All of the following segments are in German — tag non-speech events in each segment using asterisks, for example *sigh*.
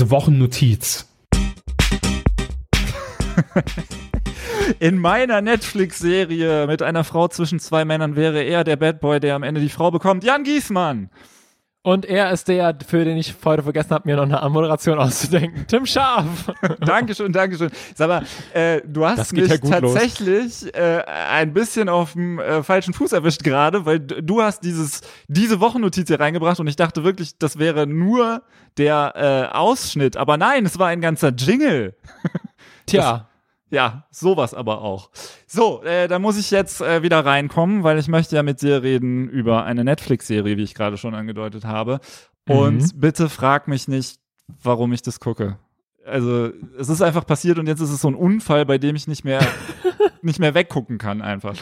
diese Wochennotiz. In meiner Netflix-Serie mit einer Frau zwischen zwei Männern wäre er der Bad Boy, der am Ende die Frau bekommt. Jan Giesmann. Und er ist der, für den ich heute vergessen habe, mir noch eine Anmoderation auszudenken. Tim Scharf. *laughs* Dankeschön, Dankeschön. Sag mal, äh, du hast Das mich ja tatsächlich äh, ein bisschen auf dem äh, falschen Fuß erwischt gerade, weil du hast dieses diese Wochennotiz hier reingebracht und ich dachte wirklich, das wäre nur der äh, Ausschnitt. Aber nein, es war ein ganzer Jingle. Tja, Ja, sowas aber auch. So, äh, da muss ich jetzt äh, wieder reinkommen, weil ich möchte ja mit dir reden über eine Netflix-Serie, wie ich gerade schon angedeutet habe. Und Mhm. bitte frag mich nicht, warum ich das gucke. Also, es ist einfach passiert und jetzt ist es so ein Unfall, bei dem ich nicht mehr, *laughs* nicht mehr weggucken kann einfach.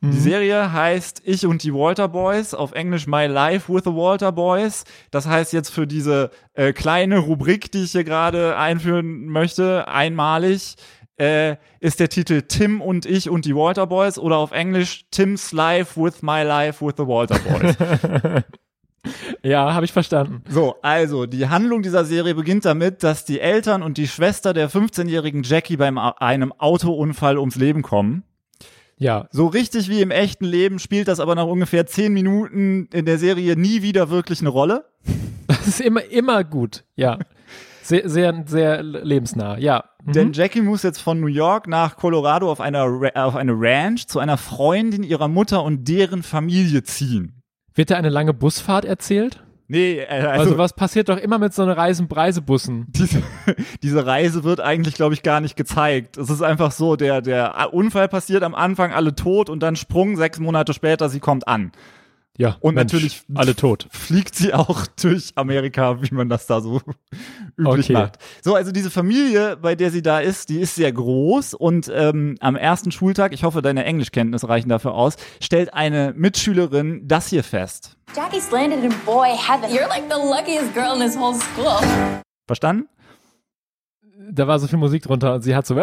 Mhm. Die Serie heißt Ich und die Walter Boys, auf Englisch My Life with the Walter Boys. Das heißt jetzt für diese äh, kleine Rubrik, die ich hier gerade einführen möchte, einmalig, äh, ist der Titel Tim und ich und die Walter Boys oder auf Englisch Tim's Life with My Life with the Walter Boys. *laughs* ja, habe ich verstanden. So, also die Handlung dieser Serie beginnt damit, dass die Eltern und die Schwester der 15-jährigen Jackie beim A- einem Autounfall ums Leben kommen. Ja, So richtig wie im echten Leben spielt das aber nach ungefähr 10 Minuten in der Serie nie wieder wirklich eine Rolle. das ist immer, immer gut. Ja. Sehr, sehr, sehr lebensnah. Ja. Mhm. Denn Jackie muss jetzt von New York nach Colorado auf, einer auf eine Ranch zu einer Freundin ihrer Mutter und deren Familie ziehen. Wird da eine lange Busfahrt erzählt? Nee, äh, Also, also, was passiert doch immer mit so einer Reisen Reisebussen? diese, *laughs* diese Reise wird eigentlich, glaube ich, gar nicht gezeigt. Es ist einfach so, der, der Unfall passiert am Anfang, alle tot und dann Sprung, sechs Monate später, sie kommt an. Ja, Und Mensch, natürlich alle tot. *laughs* fliegt sie auch durch Amerika, wie man das da so *laughs* üblich Okay. macht. So, also diese Familie, bei der sie da ist, die ist sehr groß und ähm, am ersten Schultag, ich hoffe, deine Englischkenntnisse reichen dafür aus, stellt eine Mitschülerin das hier fest. Jackie's landed in boy heaven. You're like the luckiest girl in this whole school. Verstanden? Da war so viel Musik drunter und sie hat so,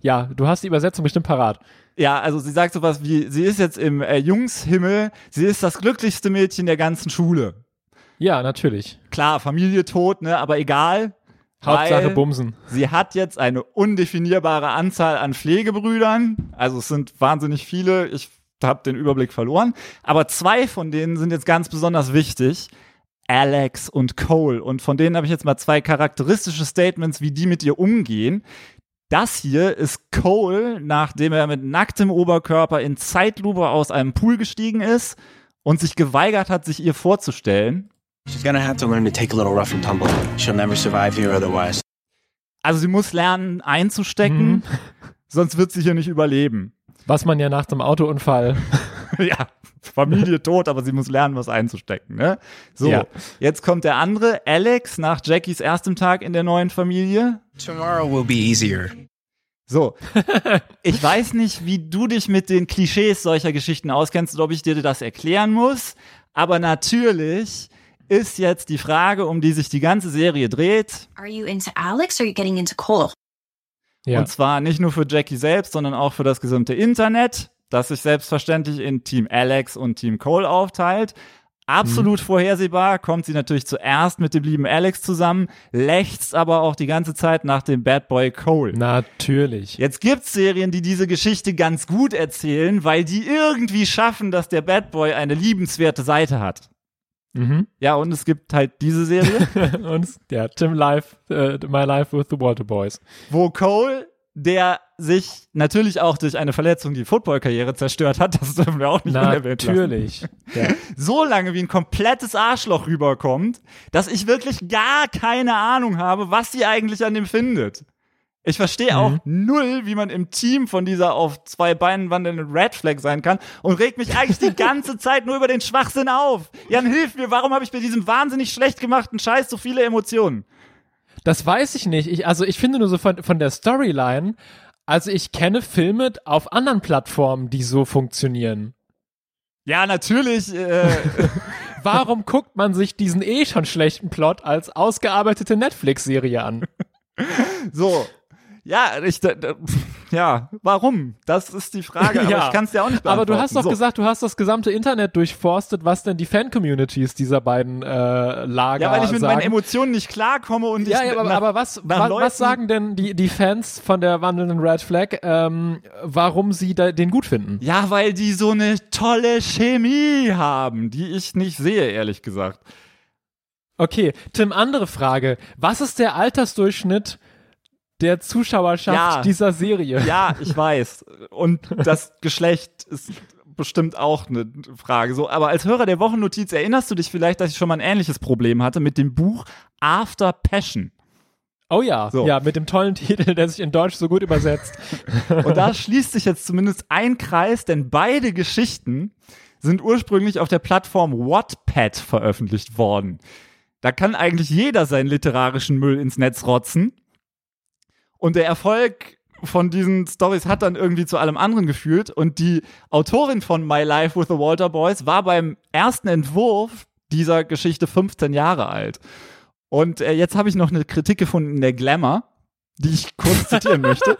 ja, du hast die Übersetzung bestimmt parat. Ja, also sie sagt sowas wie, sie ist jetzt im äh, Jungshimmel, sie ist das glücklichste Mädchen der ganzen Schule. Ja, natürlich. Klar, Familie tot, ne, aber egal. Hauptsache Bumsen. Sie hat jetzt eine undefinierbare Anzahl an Pflegebrüdern. Also es sind wahnsinnig viele. Ich habe den Überblick verloren. Aber zwei von denen sind jetzt ganz besonders wichtig. Alex und Cole. Und von denen habe ich jetzt mal zwei charakteristische Statements, wie die mit ihr umgehen. Das hier ist Cole, nachdem er mit nacktem Oberkörper in Zeitlupe aus einem Pool gestiegen ist und sich geweigert hat, sich ihr vorzustellen. She's gonna have to learn to take a little rough and tumble. She'll never survive here otherwise. Also sie muss lernen einzustecken, Mhm. sonst wird sie hier nicht überleben. Was man ja nach dem Autounfall. *laughs* ja, Familie *laughs* tot, aber sie muss lernen, was einzustecken. Ne? So, Ja. jetzt kommt der andere, Alex, nach Jackies erstem Tag in der neuen Familie. Tomorrow will be easier. So, *laughs* ich weiß nicht, wie du dich mit den Klischees solcher Geschichten auskennst oder ob ich dir das erklären muss, aber natürlich ist jetzt die Frage, um die sich die ganze Serie dreht, Are you into Alex or are you getting into Cole? Ja. Und zwar nicht nur für Jackie selbst, sondern auch für das gesamte Internet, das sich selbstverständlich in Team Alex und Team Cole aufteilt. Absolut vorhersehbar kommt sie natürlich zuerst mit dem lieben Alex zusammen, lechzt aber auch die ganze Zeit nach dem Bad Boy Cole. Natürlich. Jetzt gibt's Serien, die diese Geschichte ganz gut erzählen, weil die irgendwie schaffen, dass der Bad Boy eine liebenswerte Seite hat. Mhm. Ja, und es gibt halt diese Serie, *laughs* Und ja, Tim Life, äh, My Life with the Water Boys. wo Cole, der sich natürlich auch durch eine Verletzung die Footballkarriere zerstört hat, das dürfen wir auch nicht unerwähnt lassen. Natürlich. Ja. *laughs* so lange wie ein komplettes Arschloch rüberkommt, dass ich wirklich gar keine Ahnung habe, was sie eigentlich an dem findet. Ich verstehe auch null, wie man im Team von dieser auf zwei Beinen wandelnden Red Flag sein kann und regt mich eigentlich die ganze *laughs* Zeit nur über den Schwachsinn auf. Jan, hilf mir, warum habe ich bei diesem wahnsinnig schlecht gemachten Scheiß so viele Emotionen? Das weiß ich nicht. Ich, also ich finde nur so von, von der Storyline, also ich kenne Filme auf anderen Plattformen, die so funktionieren. Ja, natürlich. Äh, *laughs* Warum guckt man sich diesen eh schon schlechten Plot als ausgearbeitete Netflix-Serie an? so. Ja, ich, da, da, Ja, warum? Das ist die Frage, aber *laughs* Ja. ich kann es dir auch nicht Aber beantworten. du hast doch so. gesagt, du hast das gesamte Internet durchforstet, was denn die Fan-Communities dieser beiden äh, Lager Ja, weil ich mit sagen. meinen Emotionen nicht klarkomme und Ja, ich ja, aber, nach- aber was, was, Leuten- was sagen denn die, die Fans von der wandelnden Red Flag, ähm, warum sie da, den gut finden? Ja, weil die so eine tolle Chemie haben, die ich nicht sehe, ehrlich gesagt. Okay, Tim, andere Frage. Was ist der Altersdurchschnitt der Zuschauerschaft Ja. dieser Serie? Ja, ich weiß. Und das Geschlecht ist bestimmt auch eine Frage. So, aber als Hörer der Wochennotiz erinnerst du dich vielleicht, dass ich schon mal ein ähnliches Problem hatte mit dem Buch After Passion. Oh ja, So. ja, mit dem tollen Titel, der sich in Deutsch so gut übersetzt. *laughs* Und da schließt sich jetzt zumindest ein Kreis, denn beide Geschichten sind ursprünglich auf der Plattform Wattpad veröffentlicht worden. Da kann eigentlich jeder seinen literarischen Müll ins Netz rotzen. Und der Erfolg von diesen Stories hat dann irgendwie zu allem anderen geführt. Und die Autorin von My Life with the Walter Boys war beim ersten Entwurf dieser Geschichte 15 Jahre alt. Und äh, jetzt habe ich noch eine Kritik gefunden in der Glamour, die ich *laughs* kurz zitieren möchte.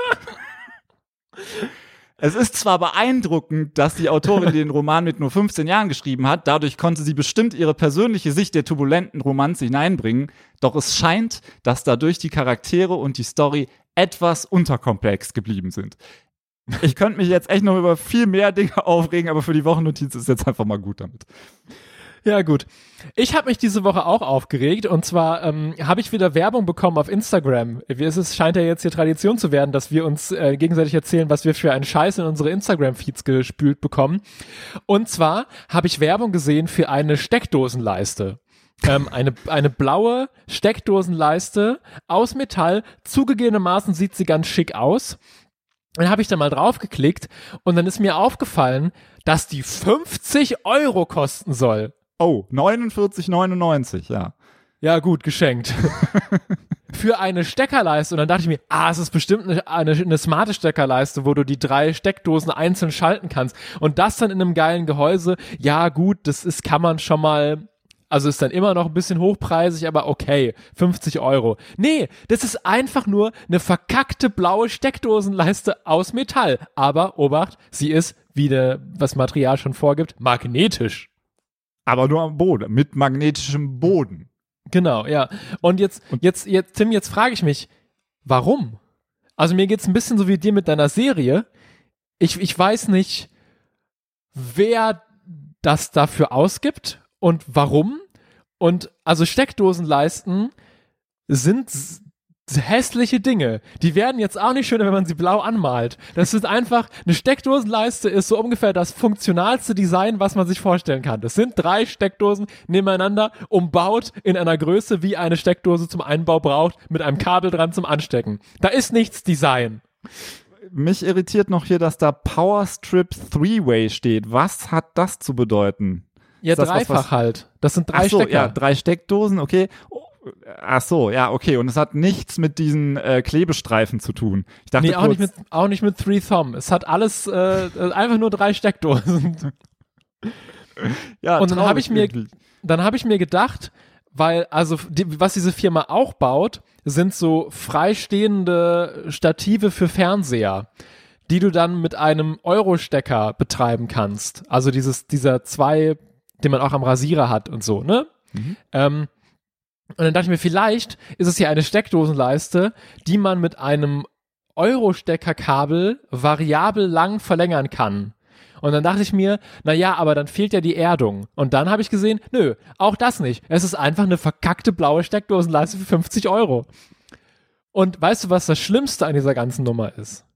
Es ist zwar beeindruckend, dass die Autorin den Roman mit nur 15 Jahren geschrieben hat, dadurch konnte sie bestimmt ihre persönliche Sicht der turbulenten Romanze hineinbringen, doch es scheint, dass dadurch die Charaktere und die Story etwas unterkomplex geblieben sind. Ich könnte mich jetzt echt noch über viel mehr Dinge *laughs* aufregen, aber für die Wochennotiz ist jetzt einfach mal gut damit. Ja, gut. Ich habe mich diese Woche auch aufgeregt und zwar ähm, habe ich wieder Werbung bekommen auf Instagram. Wie ist Es scheint ja jetzt hier Tradition zu werden, dass wir uns äh, gegenseitig erzählen, was wir für einen Scheiß in unsere Instagram-Feeds gespült bekommen. Und zwar habe ich Werbung gesehen für eine Steckdosenleiste. Ähm, eine, eine blaue Steckdosenleiste aus Metall. Zugegebenermaßen sieht sie ganz schick aus. Dann habe ich da mal draufgeklickt und dann ist mir aufgefallen, dass die 50 Euro kosten soll. Oh, 49,99, ja. Ja, gut, geschenkt. *laughs* Für eine Steckerleiste. Und dann dachte ich mir, ah, es ist bestimmt eine, eine, eine smarte Steckerleiste, wo du die drei Steckdosen einzeln schalten kannst. Und das dann in einem geilen Gehäuse. Ja, gut, das ist, kann man schon mal. Also ist dann immer noch ein bisschen hochpreisig, aber okay, 50 Euro. Nee, das ist einfach nur eine verkackte blaue Steckdosenleiste aus Metall. Aber, Obacht, sie ist, wie der, was Material schon vorgibt, magnetisch. Aber nur am Boden, mit magnetischem Boden. Genau, ja. Und jetzt, jetzt, jetzt, Tim, jetzt frage ich mich, warum? Also mir geht's ein bisschen so wie dir mit deiner Serie. Ich, ich weiß nicht, wer das dafür ausgibt und warum. Und also Steckdosenleisten sind hässliche Dinge. Die werden jetzt auch nicht schöner, wenn man sie blau anmalt. Das ist einfach, eine Steckdosenleiste ist so ungefähr das funktionalste Design, was man sich vorstellen kann. Das sind drei Steckdosen nebeneinander, umbaut in einer Größe, wie eine Steckdose zum Einbau braucht, mit einem Kabel dran zum Anstecken. Da ist nichts Design. Mich irritiert noch hier, dass da Power Strip Three-Way steht. Was hat das zu bedeuten? Ja, das was, dreifach was- halt. Das sind drei Ach so, Stecker. ja, drei Steckdosen, okay. Oh, Ach so, ja, okay. Und es hat nichts mit diesen äh, Klebestreifen zu tun. Ich dachte Nee, auch kurz, nicht, mit, auch nicht mit Three Thumb. Es hat alles äh, einfach nur drei Steckdosen. *laughs* ja, und dann traurig hab ich mir-. Dann habe ich mir gedacht, weil, also, die, was diese Firma auch baut, sind so freistehende Stative für Fernseher, die du dann mit einem Euro-Stecker betreiben kannst. Also dieses, dieser zwei, den man auch am Rasierer hat und so, ne? Ähm, und dann dachte ich mir, vielleicht ist es hier eine Steckdosenleiste, die man mit einem Euro-Steckerkabel variabel lang verlängern kann. Und dann dachte ich mir, na ja, aber dann fehlt ja die Erdung. Und dann habe ich gesehen, nö, auch das nicht. Es ist einfach eine verkackte blaue Steckdosenleiste für 50 Euro. Und weißt du, was das Schlimmste an dieser ganzen Nummer ist?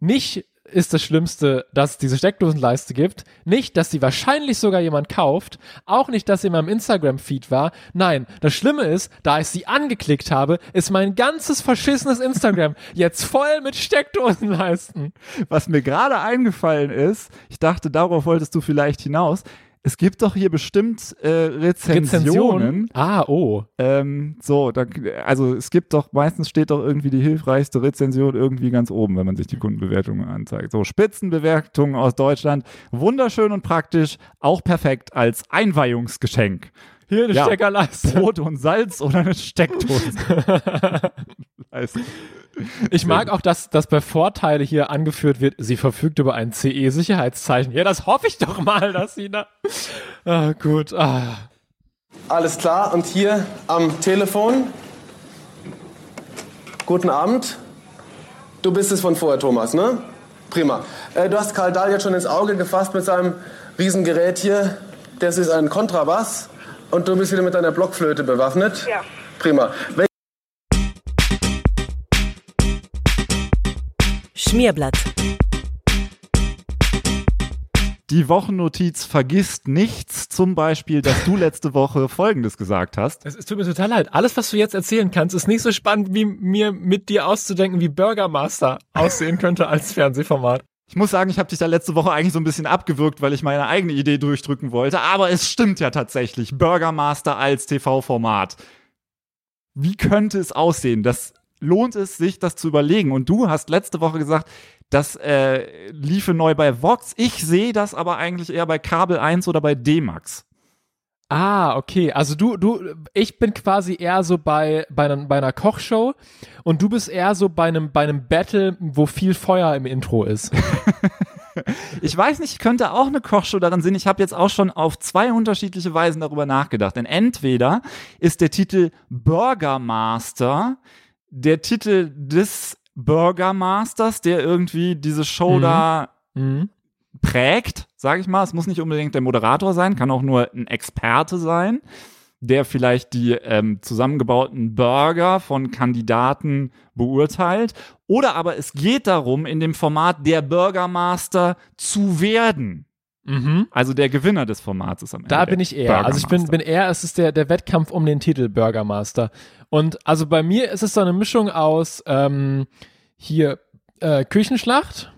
Nicht ist das Schlimmste, dass es diese Steckdosenleiste gibt. Nicht, dass sie wahrscheinlich sogar jemand kauft. Auch nicht, dass sie in meinem Instagram-Feed war. Nein, das Schlimme ist, da ich sie angeklickt habe, ist mein ganzes verschissenes Instagram *laughs* jetzt voll mit Steckdosenleisten. Was mir gerade eingefallen ist, ich dachte, darauf wolltest du vielleicht hinaus. Es gibt doch hier bestimmt äh, Rezensionen. Ah, oh. Ähm, so, da, also es gibt doch, meistens steht doch irgendwie die hilfreichste Rezension irgendwie ganz oben, wenn man sich die Kundenbewertungen anzeigt. So, Spitzenbewertungen aus Deutschland, wunderschön und praktisch, auch perfekt als Einweihungsgeschenk. Hier eine Ja. Steckerleiste. Brot und Salz oder eine Steckdose. *laughs* Ich mag auch, dass, dass bei Vorteile hier angeführt wird, sie verfügt über ein CE-Sicherheitszeichen. Ja, das hoffe ich doch mal, dass sie da. Ah, gut. Ah. Alles klar. Und hier am Telefon. Guten Abend. Du bist es von vorher, Thomas, ne? Prima. Äh, du hast Karl Dahl jetzt schon ins Auge gefasst mit seinem Riesengerät hier. Das ist ein Kontrabass. Und du bist wieder mit deiner Blockflöte bewaffnet. Ja. Prima. Wel Schmierblatt. Die Wochennotiz vergisst nichts, zum Beispiel, dass du letzte Woche Folgendes gesagt hast. Es, es tut mir total leid. Alles, was du jetzt erzählen kannst, ist nicht so spannend, wie mir mit dir auszudenken, wie Burgermaster aussehen könnte als Fernsehformat. Ich muss sagen, ich habe dich da letzte Woche eigentlich so ein bisschen abgewürgt, weil ich meine eigene Idee durchdrücken wollte. Aber es stimmt ja tatsächlich. Burgermaster als TV-Format. Wie könnte es aussehen? Das lohnt es sich, das zu überlegen. Und du hast letzte Woche gesagt, das äh, liefe neu bei Vox. Ich sehe das aber eigentlich eher bei Kabel 1 oder bei D-Max. Ah, okay. Also du, du, ich bin quasi eher so bei, bei, einer, bei einer Kochshow und du bist eher so bei einem, bei einem Battle, wo viel Feuer im Intro ist. *laughs* *laughs* Ich weiß nicht, ich könnte auch eine Kochshow darin sehen. Ich habe jetzt auch schon auf zwei unterschiedliche Weisen darüber nachgedacht. Denn entweder ist der Titel Burgermaster der Titel des Burgermasters, der irgendwie diese Show Mhm. da Mhm. prägt, sage ich mal. Es muss nicht unbedingt der Moderator sein, kann auch nur ein Experte sein, der vielleicht die ähm, zusammengebauten Burger von Kandidaten beurteilt. Oder aber es geht darum, in dem Format der Bürgermaster zu werden. Mhm. Also der Gewinner des Formats ist am Ende. Da bin ich eher. Also ich bin, bin eher, es ist der, der Wettkampf um den Titel Burgermaster. Und also bei mir ist es so eine Mischung aus ähm, hier äh, Küchenschlacht.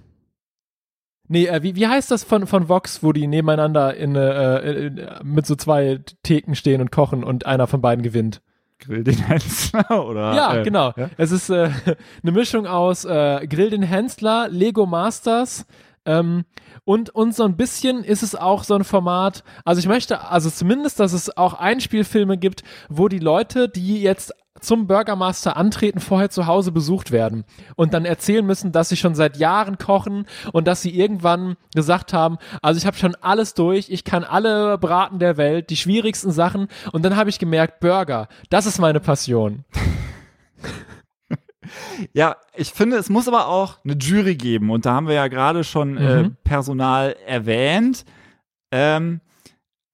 Nee, äh, wie, wie heißt das von, von Vox, wo die nebeneinander in, äh, in, mit so zwei Theken stehen und kochen und einer von beiden gewinnt? Grill den Hensler oder Ja, äh, genau. ja? Es ist äh, *laughs* eine Mischung aus äh, Grill den Hensler, Lego Masters ähm, und, und so ein bisschen ist es auch so ein Format, also ich möchte, also zumindest, dass es auch Einspielfilme gibt, wo die Leute, die jetzt zum Burgermaster antreten, vorher zu Hause besucht werden und dann erzählen müssen, dass sie schon seit Jahren kochen und dass sie irgendwann gesagt haben, also ich habe schon alles durch, ich kann alle Braten der Welt, die schwierigsten Sachen und dann habe ich gemerkt, Burger, das ist meine Passion. Ja, ich finde, es muss aber auch eine Jury geben. Und da haben wir ja gerade schon äh, Mhm. Personal erwähnt. Ähm,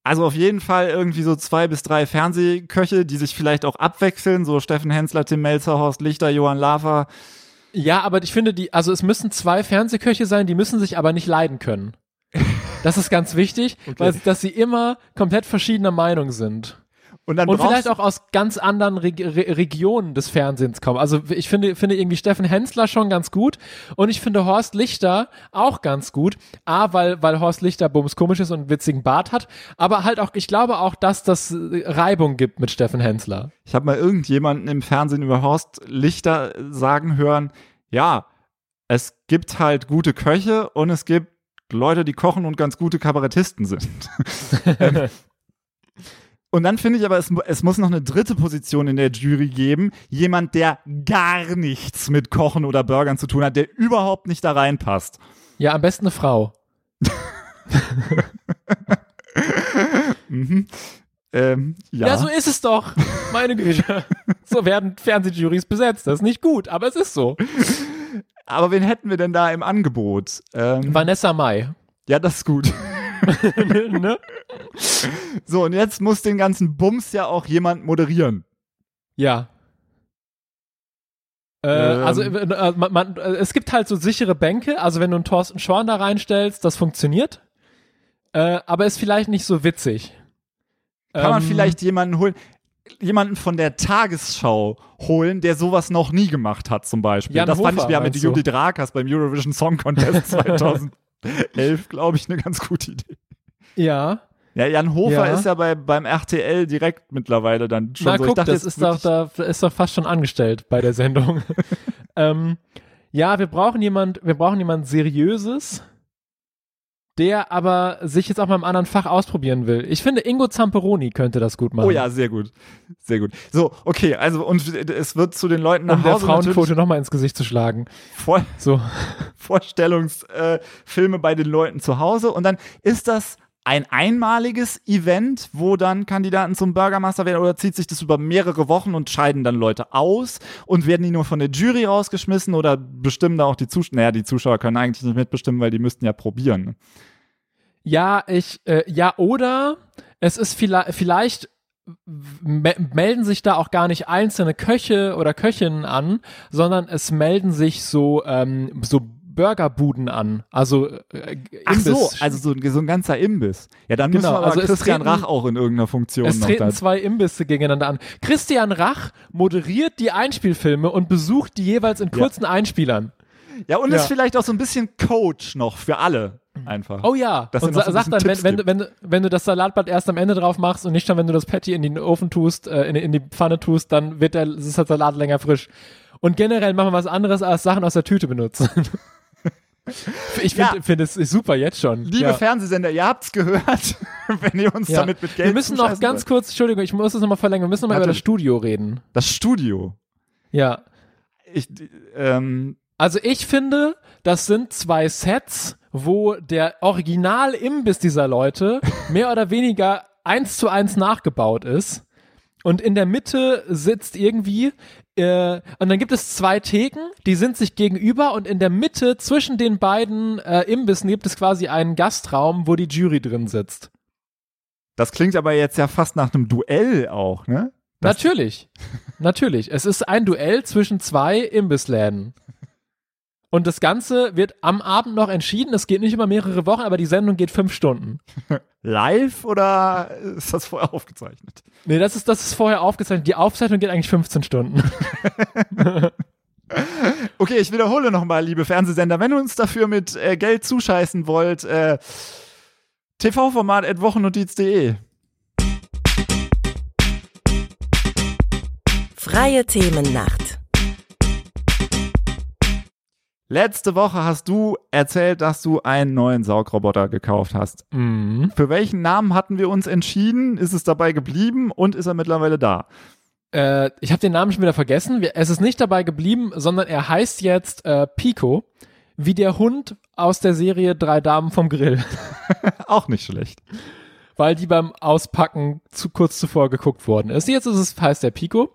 also auf jeden Fall irgendwie so zwei bis drei Fernsehköche, die sich vielleicht auch abwechseln. So Steffen Hensler, Tim Melzer, Horst Lichter, Johann Lafer. Ja, aber ich finde, die, also es müssen zwei Fernsehköche sein, die müssen sich aber nicht leiden können. Das ist ganz wichtig, *laughs* weil dass sie immer komplett verschiedener Meinung sind. Und dann Und vielleicht auch aus ganz anderen Reg Re Regionen des Fernsehens kommen. Also ich finde, finde irgendwie Steffen Hensler schon ganz gut und ich finde Horst Lichter auch ganz gut. A, weil, weil Horst Lichter bums komisch ist und einen witzigen Bart hat, aber halt auch, ich glaube auch, dass das äh, Reibung gibt mit Steffen Hensler. Ich habe mal irgendjemanden im Fernsehen über Horst Lichter sagen hören, ja, es gibt halt gute Köche und es gibt Leute, die kochen und ganz gute Kabarettisten sind. *laughs* Ähm, und dann finde ich aber, es, es muss noch eine dritte Position in der Jury geben. Jemand, der gar nichts mit Kochen oder Burgern zu tun hat, der überhaupt nicht da reinpasst. Ja, am besten eine Frau. *laughs* Mhm. Ähm, ja. Ja. so ist es doch. Meine Güte. *laughs* So werden Fernsehjurys besetzt. Das ist nicht gut, aber es ist so. aber wen hätten wir denn da im Angebot? Ähm, Vanessa Mai. ja, das ist gut. *laughs* ne? So, und jetzt muss den ganzen Bums ja auch jemand moderieren. Ja. Äh, Ähm. Also äh, man, man, äh, es gibt halt so sichere Bänke, also wenn du einen Thorsten Schorn da reinstellst, das funktioniert. Äh, aber ist vielleicht nicht so witzig. Kann man Ähm, vielleicht jemanden holen, jemanden von der Tagesschau holen, der sowas noch nie gemacht hat, zum Beispiel. Jan das fand Hofer, ich ja mit meinst du? Judith Rakers beim Eurovision Song Contest *laughs* 2011, glaube ich, eine ganz gute Idee. Ja. Ja, Jan Hofer Ja. ist ja bei, beim RTL direkt mittlerweile dann schon Na so. guck, ich dachte das ist doch, da ist doch fast schon angestellt bei der Sendung. *laughs* ähm, ja, wir brauchen jemand, wir brauchen jemand Seriöses. Der aber sich jetzt auch mal im anderen Fach ausprobieren will. Ich finde, Ingo Zamperoni könnte das gut machen. Oh ja, sehr gut. Sehr gut. So, okay, also und es wird zu den Leuten nach Um der Hause Frauenquote natürlich nochmal ins Gesicht zu schlagen. vor, So. *laughs* Vorstellungsfilme bei den Leuten zu Hause und dann ist das ein einmaliges Event, wo dann Kandidaten zum Bürgermeister werden oder zieht sich das über mehrere Wochen und scheiden dann Leute aus und werden die nur von der Jury rausgeschmissen oder bestimmen da auch die Zuschauer? Naja, die Zuschauer können eigentlich nicht mitbestimmen, weil die müssten ja probieren. Ja, ich, äh, ja, oder es ist vielleicht, vielleicht me melden sich da auch gar nicht einzelne Köche oder Köchinnen an, sondern es melden sich so, ähm, so Burgerbuden an. Also äh, Ach so, Imbiss- also so, ein- so ein ganzer Imbiss. Ja, dann müssen Genau, wir aber also Christian Rach auch in irgendeiner Funktion Es treten zwei Imbisse gegeneinander an. Christian Rach moderiert die Einspielfilme und besucht die jeweils in kurzen Einspielern. Ja, und Ja. ist vielleicht auch so ein bisschen Coach noch für alle einfach. Oh ja. Dass und sa so ein sag dann, bisschen wenn, wenn, wenn, du- wenn du das Salatblatt erst am Ende drauf machst und nicht schon, wenn du das Patty in den Ofen tust, äh, in, in die Pfanne tust, dann wird der, ist der Salat länger frisch. Und generell machen wir was anderes als Sachen aus der Tüte benutzen. *laughs* *laughs* ich finde Ja. find es super jetzt schon. Liebe ja. Fernsehsender, ihr habt's gehört, *laughs* wenn ihr uns Ja. damit mit Geld Wir müssen noch ganz wollt. kurz, Entschuldigung, ich muss es nochmal verlängern, wir müssen nochmal über das. Studio reden. Das Studio. Ja. Ich, ähm, Also ich finde, das sind zwei Sets, wo der Original-Imbiss dieser Leute *laughs* mehr oder weniger eins zu eins nachgebaut ist. Und in der Mitte sitzt irgendwie, äh, und dann gibt es zwei Theken, die sind sich gegenüber und in der Mitte zwischen den beiden äh, Imbissen gibt es quasi einen Gastraum, wo die Jury drin sitzt. das klingt aber jetzt ja fast nach einem Duell auch, ne? Das- Natürlich. Natürlich. Es ist ein Duell zwischen zwei Imbissläden. Und das Ganze wird am Abend noch entschieden. Es geht nicht über mehrere Wochen, aber die Sendung geht fünf Stunden. *laughs* Live oder ist das vorher aufgezeichnet? Nee, das ist, das ist vorher aufgezeichnet. Die Aufzeichnung geht eigentlich 15 Stunden. *laughs* Okay, ich wiederhole nochmal, liebe Fernsehsender, wenn ihr uns dafür mit äh, Geld zuscheißen wollt, äh, tv-format at wochennotiz.de. Freie Themennacht. Letzte Woche hast du erzählt, dass du einen neuen Saugroboter gekauft hast. Mhm. Für welchen Namen hatten wir uns entschieden? Ist es dabei geblieben und ist er mittlerweile da? Äh, ich habe den Namen schon wieder vergessen. Es ist nicht dabei geblieben, sondern er heißt jetzt äh, Pico, wie der Hund aus der Serie Drei Damen vom Grill. *laughs* Auch nicht schlecht. weil die beim Auspacken zu kurz zuvor geguckt worden ist. Jetzt ist es, heißt der Pico.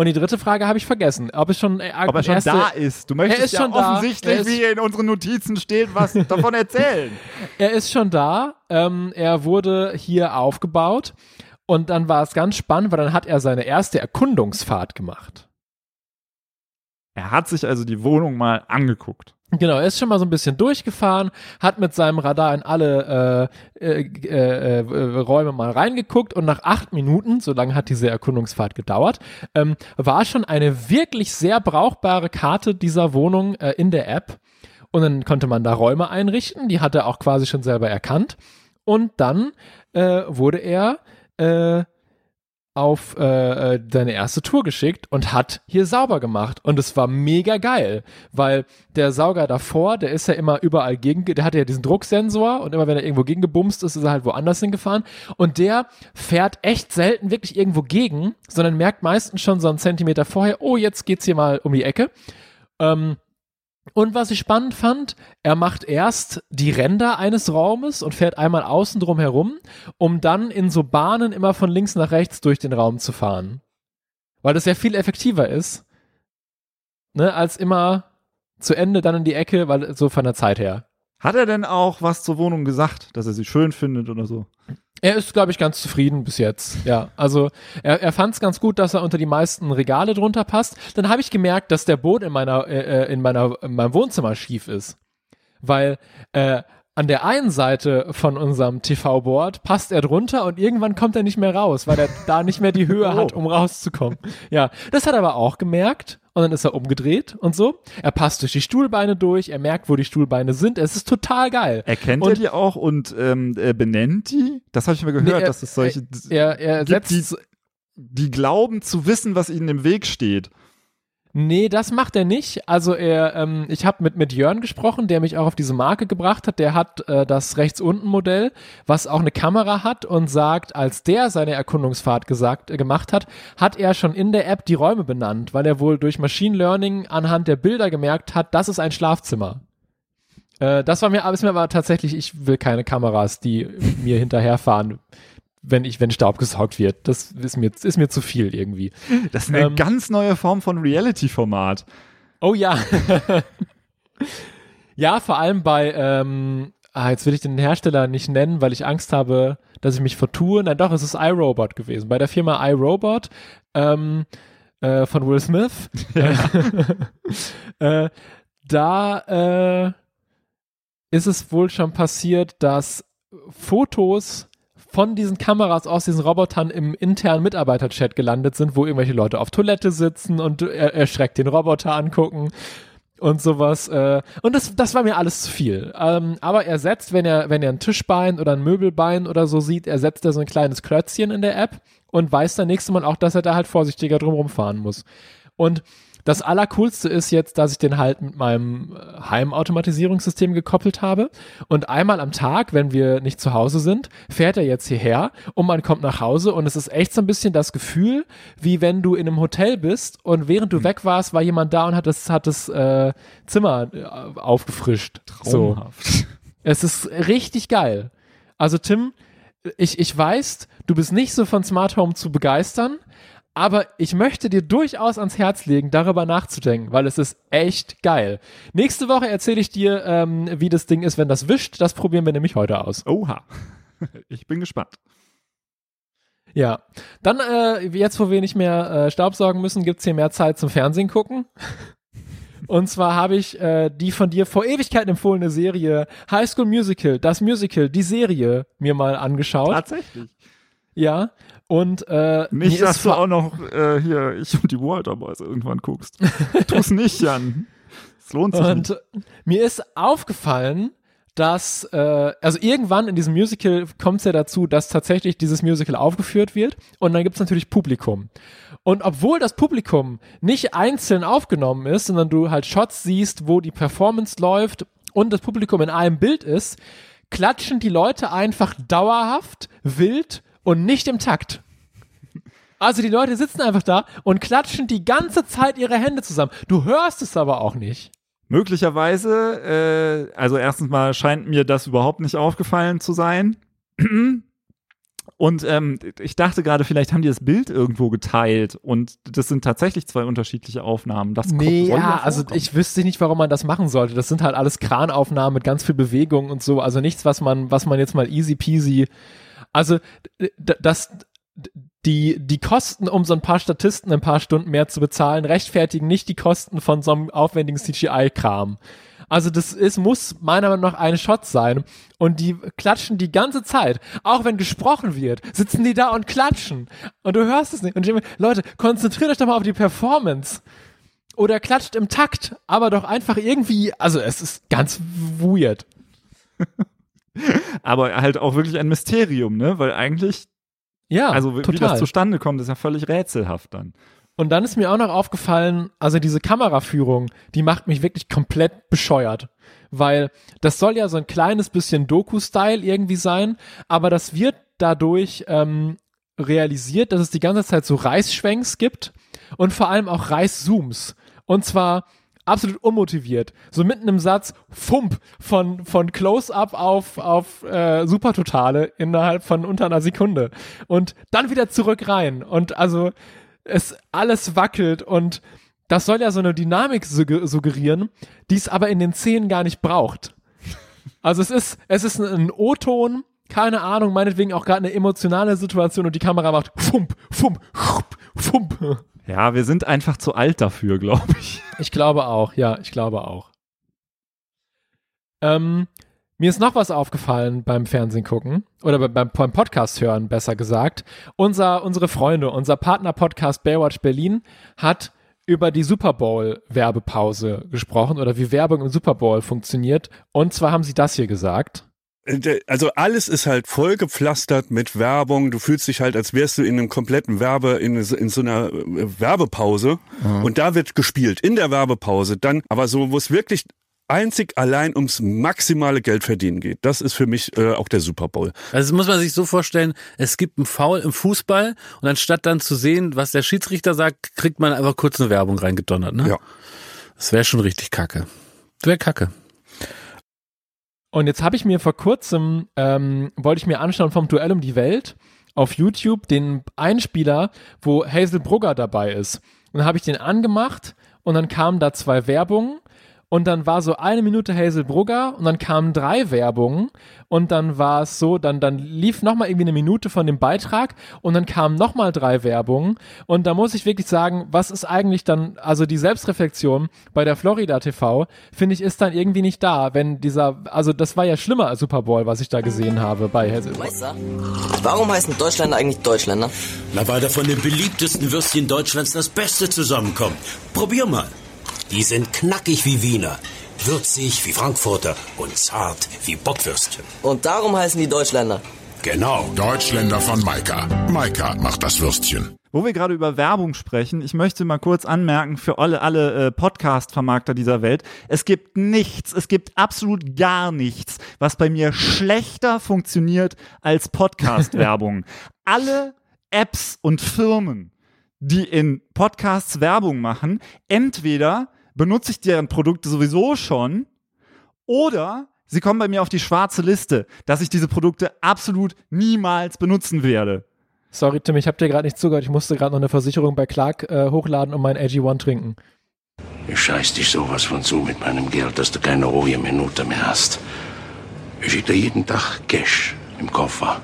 Und die dritte Frage habe ich vergessen. Ob es schon, äh, Ob er schon erste, da ist. Du möchtest ist ja offensichtlich, Er ist- wie in unseren Notizen steht, was *laughs* davon erzählen. Er ist schon da. Ähm, er wurde hier aufgebaut. Und dann war es ganz spannend, weil dann hat er seine erste Erkundungsfahrt gemacht. Er hat sich also die Wohnung mal angeguckt. Genau, er ist schon mal so ein bisschen durchgefahren, hat mit seinem Radar in alle äh, äh, äh, äh, Räume mal reingeguckt und nach acht Minuten, so lange hat diese Erkundungsfahrt gedauert, ähm, war schon eine wirklich sehr brauchbare Karte dieser Wohnung äh, in der App. Und dann konnte man da Räume einrichten, die hat er auch quasi schon selber erkannt. Und dann äh, wurde er äh, auf äh, äh, seine erste Tour geschickt und hat hier sauber gemacht. Und es war mega geil, weil der Sauger davor, der ist ja immer überall gegen, der hatte ja diesen Drucksensor und immer wenn er irgendwo gegengebumst ist, ist er halt woanders hingefahren. Und der fährt echt selten wirklich irgendwo gegen, sondern merkt meistens schon so einen Zentimeter vorher, oh, jetzt geht's hier mal um die Ecke. Ähm, und was ich spannend fand, er macht erst die Ränder eines Raumes und fährt einmal außen drum herum, um dann in so Bahnen immer von links nach rechts durch den Raum zu fahren. Weil das ja viel effektiver ist, ne, als immer zu Ende dann in die Ecke, weil so von der Zeit her. Hat er denn auch was zur Wohnung gesagt, dass er sie schön findet oder so? Er ist, glaube ich, ganz zufrieden bis jetzt. Ja, also er, er fand es ganz gut, dass er unter die meisten Regale drunter passt. Dann habe ich gemerkt, dass der Boden in meiner, äh, äh, in meiner, in meinem Wohnzimmer schief ist, weil äh, an der einen Seite von unserem TV-Board passt er drunter und irgendwann kommt er nicht mehr raus, weil er da nicht mehr die Höhe hat, um rauszukommen. Ja, das hat er aber auch gemerkt und dann ist er umgedreht und so. Er passt durch die Stuhlbeine durch, er merkt, wo die Stuhlbeine sind. Es ist total geil. Erkennt Und- er die auch und ähm, äh, benennt die? Das habe ich mal gehört, Nee, er- dass es solche Er, er gibt, setzt die, die glauben zu wissen, was ihnen im Weg steht. Nee, das macht er nicht. Also er, ähm, ich habe mit mit Jörn gesprochen, der mich auch auf diese Marke gebracht hat. Der hat äh, das rechts unten Modell, was auch eine Kamera hat und sagt, als der seine Erkundungsfahrt gesagt äh, gemacht hat, hat er schon in der App die Räume benannt, weil er wohl durch Machine Learning anhand der Bilder gemerkt hat, das ist ein Schlafzimmer. Äh, das war mir, ist mir aber tatsächlich, ich will keine Kameras, die mir hinterherfahren, wenn ich, wenn Staub gesaugt wird. Das ist mir, ist mir zu viel irgendwie. Das ist eine Ähm, ganz neue Form von Reality-Format. Oh ja. *laughs* ja, vor allem bei, ähm, ah, jetzt will ich den Hersteller nicht nennen, weil ich Angst habe, dass ich mich vertue. Nein, doch, es ist iRobot gewesen. Bei der Firma iRobot ähm, äh, von Will Smith. *laughs* *laughs* äh, da äh, ist es wohl schon passiert, dass Fotos von diesen Kameras aus diesen Robotern im internen Mitarbeiterchat gelandet sind, wo irgendwelche Leute auf Toilette sitzen und er erschreckt den Roboter angucken und sowas. Äh, und das, das war mir alles zu viel. Ähm, aber er setzt, wenn er, wenn er ein Tischbein oder ein Möbelbein oder so sieht, er setzt da so ein kleines Klötzchen in der App und weiß dann nächstes Mal auch, dass er da halt vorsichtiger drumherum fahren muss. Und das Allercoolste ist jetzt, dass ich den halt mit meinem äh, Heimautomatisierungssystem gekoppelt habe. Und einmal am Tag, wenn wir nicht zu Hause sind, fährt er jetzt hierher und man kommt nach Hause und es ist echt so ein bisschen das Gefühl, wie wenn du in einem Hotel bist und während du weg warst, war jemand da und hat das, hat das äh, Zimmer äh, aufgefrischt. So. Traumhaft. Es ist richtig geil. Also Tim, ich, ich weiß, du bist nicht so von Smart Home zu begeistern, aber ich möchte dir durchaus ans Herz legen, darüber nachzudenken, weil es ist echt geil. Nächste Woche erzähle ich dir, ähm, wie das Ding ist, wenn das wischt. Das probieren wir nämlich heute aus. Oha. *laughs* Ich bin gespannt. Ja. Dann, äh, jetzt wo wir nicht mehr äh, Staubsaugen müssen, gibt's hier mehr Zeit zum Fernsehen gucken. *laughs* Und zwar habe ich äh, die von dir vor Ewigkeiten empfohlene Serie High School Musical, das Musical, die Serie mir mal angeschaut. Tatsächlich. Ja. Und äh, Nicht, dass ist du auch noch äh, hier ich und die Walter Boys irgendwann guckst. Tu's nicht, Jan. Es lohnt sich nicht. Und mir ist aufgefallen, dass, äh, also irgendwann in diesem Musical kommt es ja dazu, dass tatsächlich dieses Musical aufgeführt wird und dann gibt es natürlich Publikum. Und obwohl das Publikum nicht einzeln aufgenommen ist, sondern du halt Shots siehst, wo die Performance läuft und das Publikum in einem Bild ist, klatschen die Leute einfach dauerhaft, wild und nicht im Takt. Also die Leute sitzen einfach da und klatschen die ganze Zeit ihre Hände zusammen. Du hörst es aber auch nicht. Möglicherweise, äh, also erstens mal scheint mir das überhaupt nicht aufgefallen zu sein. Und ähm, ich dachte gerade, vielleicht haben die das Bild irgendwo geteilt und das sind tatsächlich zwei unterschiedliche Aufnahmen. Das Nee, ja, also ich wüsste nicht, warum man das machen sollte. Das sind halt alles Kranaufnahmen mit ganz viel Bewegung und so. Also nichts, was man, was man jetzt mal easy peasy. Also das, die, die Kosten, um so ein paar Statisten ein paar Stunden mehr zu bezahlen, rechtfertigen nicht die Kosten von so einem aufwendigen CGI-Kram. Also das ist, muss meiner Meinung nach ein Shot sein. Und die klatschen die ganze Zeit. Auch wenn gesprochen wird, sitzen die da und klatschen. Und du hörst es nicht. Und ich denke Leute, konzentriert euch doch mal auf die Performance oder klatscht im Takt, aber doch einfach irgendwie, also es ist ganz weird. *laughs* *laughs* Aber halt auch wirklich ein Mysterium, ne? Weil eigentlich, Ja, also wie, wie total. das zustande kommt, ist ja völlig rätselhaft dann. Und dann ist mir auch noch aufgefallen, also diese Kameraführung, die macht mich wirklich komplett bescheuert. Weil das soll ja so ein kleines bisschen Doku-Style irgendwie sein, aber das wird dadurch ähm, realisiert, dass es die ganze Zeit so Reißschwenks gibt und vor allem auch Reißzooms. Und zwar absolut unmotiviert. So mitten im Satz, Fump, von, von Close-Up auf, auf äh, Supertotale innerhalb von unter einer Sekunde. Und dann wieder zurück rein. Und also es alles wackelt und das soll ja so eine Dynamik sugge- suggerieren, die es aber in den Szenen gar nicht braucht. Also es ist, es ist ein O-Ton, keine Ahnung, meinetwegen auch gerade eine emotionale Situation und die Kamera macht Fump, Fump, Fump, Fump. Ja, wir sind einfach zu alt dafür, glaube ich. Ich glaube auch, ja, ich glaube auch. Ähm, mir ist noch was aufgefallen beim Fernsehen gucken oder be- beim, beim Podcast hören, besser gesagt. Unser, unsere Freunde, unser Partner-Podcast Baywatch Berlin hat über die Super Bowl Werbepause gesprochen oder wie Werbung im Super Bowl funktioniert. Und zwar haben sie das hier gesagt. Äh, also alles ist halt vollgepflastert mit Werbung. Du fühlst dich halt, als wärst du in einem kompletten Werbe, in, in so einer äh, Werbepause. Mhm. Und da wird gespielt, in der Werbepause. Dann, aber so, wo es wirklich einzig allein ums maximale Geld verdienen geht. Das ist für mich äh, auch der Super Bowl. Also muss man sich so vorstellen, es gibt einen Foul im Fußball und anstatt dann zu sehen, was der Schiedsrichter sagt, kriegt man einfach kurz eine Werbung reingedonnert. Ne? Ja. Das wäre schon richtig kacke. Wäre kacke. Und jetzt habe ich mir vor kurzem, ähm, wollte ich mir anschauen vom Duell um die Welt auf YouTube den Einspieler, wo Hazel Brugger dabei ist. Und dann habe ich den angemacht und dann kamen da zwei Werbungen und dann war so eine Minute Hazel Brugger und dann kamen drei Werbungen und dann war es so, dann, dann lief nochmal irgendwie eine Minute von dem Beitrag und dann kamen nochmal drei Werbungen und da muss ich wirklich sagen, was ist eigentlich dann, also die Selbstreflexion bei der Florida TV, finde ich, ist dann irgendwie nicht da, wenn dieser, also das war ja schlimmer als Super Bowl, was ich da gesehen habe bei Hazel. Meister, warum heißen Deutschländer eigentlich Deutschländer? Na, weil da von den beliebtesten Würstchen Deutschlands das Beste zusammenkommt. Probier mal. Die sind knackig wie Wiener, würzig wie Frankfurter und zart wie Bockwürstchen. Und darum heißen die Deutschländer. Genau. Deutschländer von Maika. Maika macht das Würstchen. Wo wir gerade über Werbung sprechen, ich möchte mal kurz anmerken für alle, alle äh, Podcast-Vermarkter dieser Welt, es gibt nichts, es gibt absolut gar nichts, was bei mir schlechter funktioniert als Podcast-Werbung. *laughs* alle Apps und Firmen, die in Podcasts Werbung machen, entweder benutze ich deren Produkte sowieso schon oder sie kommen bei mir auf die schwarze Liste, dass ich diese Produkte absolut niemals benutzen werde. Sorry, Tim, ich habe dir gerade nicht zugehört. Ich musste gerade noch eine Versicherung bei Clark äh, hochladen und mein AG1 trinken. Ich scheiß dich sowas von zu mit meinem Geld, dass du keine ruhige Minute mehr hast. Ich schicke dir jeden Tag Cash im Koffer.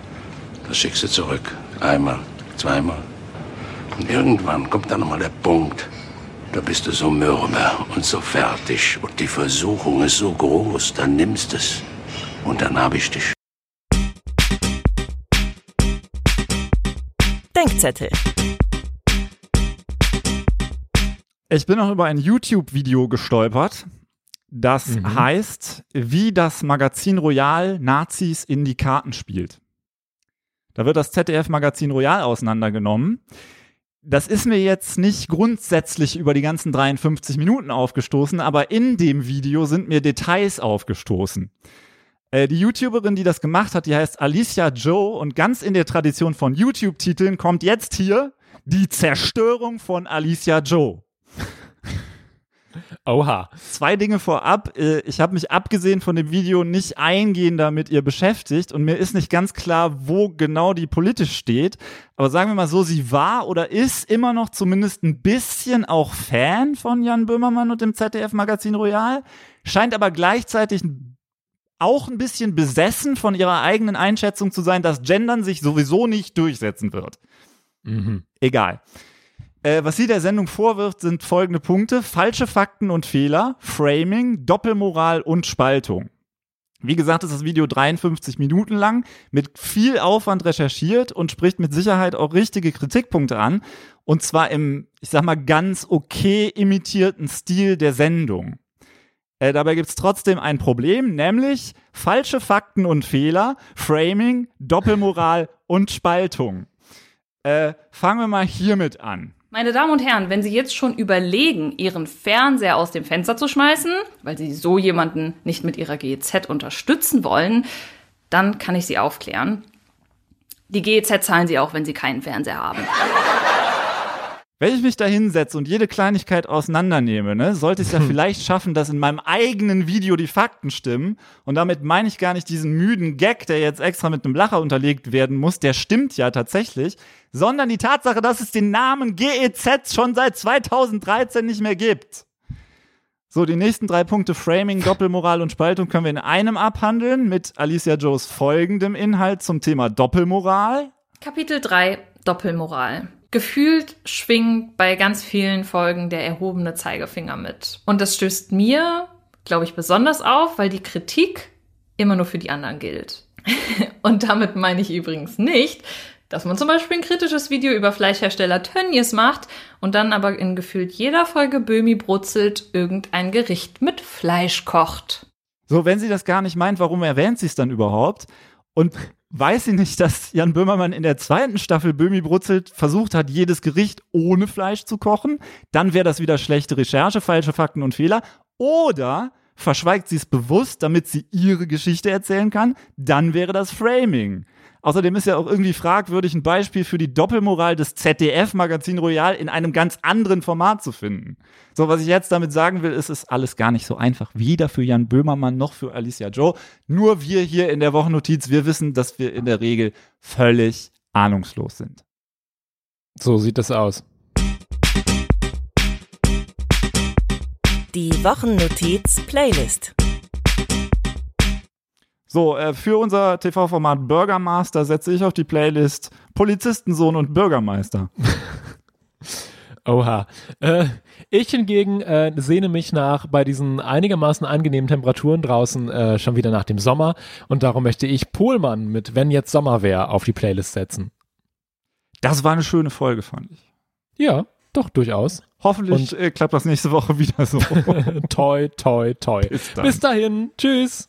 Das schickst du zurück. Einmal, zweimal. Und irgendwann kommt dann nochmal der Punkt, da bist du so mürbe und so fertig und die Versuchung ist so groß, dann nimmst es und dann hab ich dich. Denkzettel. Ich bin noch über ein YouTube-Video gestolpert. Das mhm. heißt, wie das Magazin Royal Nazis in die Karten spielt. Da wird das ZDF-Magazin Royal auseinandergenommen das ist mir jetzt nicht grundsätzlich über die ganzen 53 Minuten aufgestoßen, aber in dem Video sind mir Details aufgestoßen. Äh, die YouTuberin, die das gemacht hat, die heißt Alicia Joe und ganz in der Tradition von YouTube-Titeln kommt jetzt hier die Zerstörung von Alicia Joe. Oha. Zwei Dinge vorab. Äh, ich habe mich abgesehen von dem Video nicht eingehender mit ihr beschäftigt und mir ist nicht ganz klar, wo genau die politisch steht. Aber sagen wir mal so, sie war oder ist immer noch zumindest ein bisschen auch Fan von Jan Böhmermann und dem ZDF-Magazin Royal, scheint aber gleichzeitig auch ein bisschen besessen von ihrer eigenen Einschätzung zu sein, dass Gendern sich sowieso nicht durchsetzen wird. Mhm. Egal. Äh, was sie der Sendung vorwirft, sind folgende Punkte: falsche Fakten und Fehler, Framing, Doppelmoral und Spaltung. Wie gesagt, ist das Video 53 Minuten lang, mit viel Aufwand recherchiert und spricht mit Sicherheit auch richtige Kritikpunkte an. Und zwar im, ich sag mal, ganz okay imitierten Stil der Sendung. Äh, dabei gibt es trotzdem ein Problem, nämlich falsche Fakten und Fehler, Framing, Doppelmoral und Spaltung. Äh, fangen wir mal hiermit an. Meine Damen und Herren, wenn Sie jetzt schon überlegen, Ihren Fernseher aus dem Fenster zu schmeißen, weil Sie so jemanden nicht mit Ihrer GEZ unterstützen wollen, dann kann ich Sie aufklären. Die GEZ zahlen Sie auch, wenn Sie keinen Fernseher haben. Wenn ich mich da hinsetze und jede Kleinigkeit auseinandernehme, ne, sollte ich es ja vielleicht schaffen, dass in meinem eigenen Video die Fakten stimmen. Und damit meine ich gar nicht diesen müden Gag, der jetzt extra mit einem Lacher unterlegt werden muss, der stimmt ja tatsächlich, sondern die Tatsache, dass es den Namen GEZ schon seit 2013 nicht mehr gibt. So, die nächsten drei Punkte Framing, Doppelmoral und Spaltung können wir in einem abhandeln mit Alicia Joes folgendem Inhalt zum Thema Doppelmoral. Kapitel 3 Doppelmoral gefühlt schwingt bei ganz vielen Folgen der erhobene Zeigefinger mit. Und das stößt mir, glaube ich, besonders auf, weil die Kritik immer nur für die anderen gilt. *laughs* Und damit meine ich übrigens nicht, dass man zum Beispiel ein kritisches Video über Fleischhersteller Tönnies macht und dann aber in gefühlt jeder Folge Böhmi brutzelt irgendein Gericht mit Fleisch kocht. So, wenn sie das gar nicht meint, warum erwähnt sie es dann überhaupt? Und weiß sie nicht, dass Jan Böhmermann in der zweiten Staffel Böhmi brutzelt versucht hat, jedes Gericht ohne Fleisch zu kochen? Dann wäre das wieder schlechte Recherche, falsche Fakten und Fehler. Oder verschweigt sie es bewusst, damit sie ihre Geschichte erzählen kann? Dann wäre das Framing. Außerdem ist ja auch irgendwie fragwürdig, ein Beispiel für die Doppelmoral des ZDF-Magazin Royal in einem ganz anderen Format zu finden. So, was ich jetzt damit sagen will, ist, es ist alles gar nicht so einfach. Weder für Jan Böhmermann noch für Alicia Joe. Nur wir hier in der Wochennotiz, wir wissen, dass wir in der Regel völlig ahnungslos sind. So sieht es aus. Die Wochennotiz Playlist. So, äh, für unser TV-Format Bürgermaster setze ich auf die Playlist Polizistensohn und Bürgermeister. *laughs* Oha. Äh, ich hingegen äh, sehne mich nach bei diesen einigermaßen angenehmen Temperaturen draußen äh, schon wieder nach dem Sommer und darum möchte ich Pohlmann mit Wenn jetzt Sommer wäre auf die Playlist setzen. Das war eine schöne Folge, fand ich. Ja, doch, durchaus. Hoffentlich und, äh, klappt das nächste Woche wieder so. *laughs* toi, toi, toi. Bis, Bis dahin. Tschüss.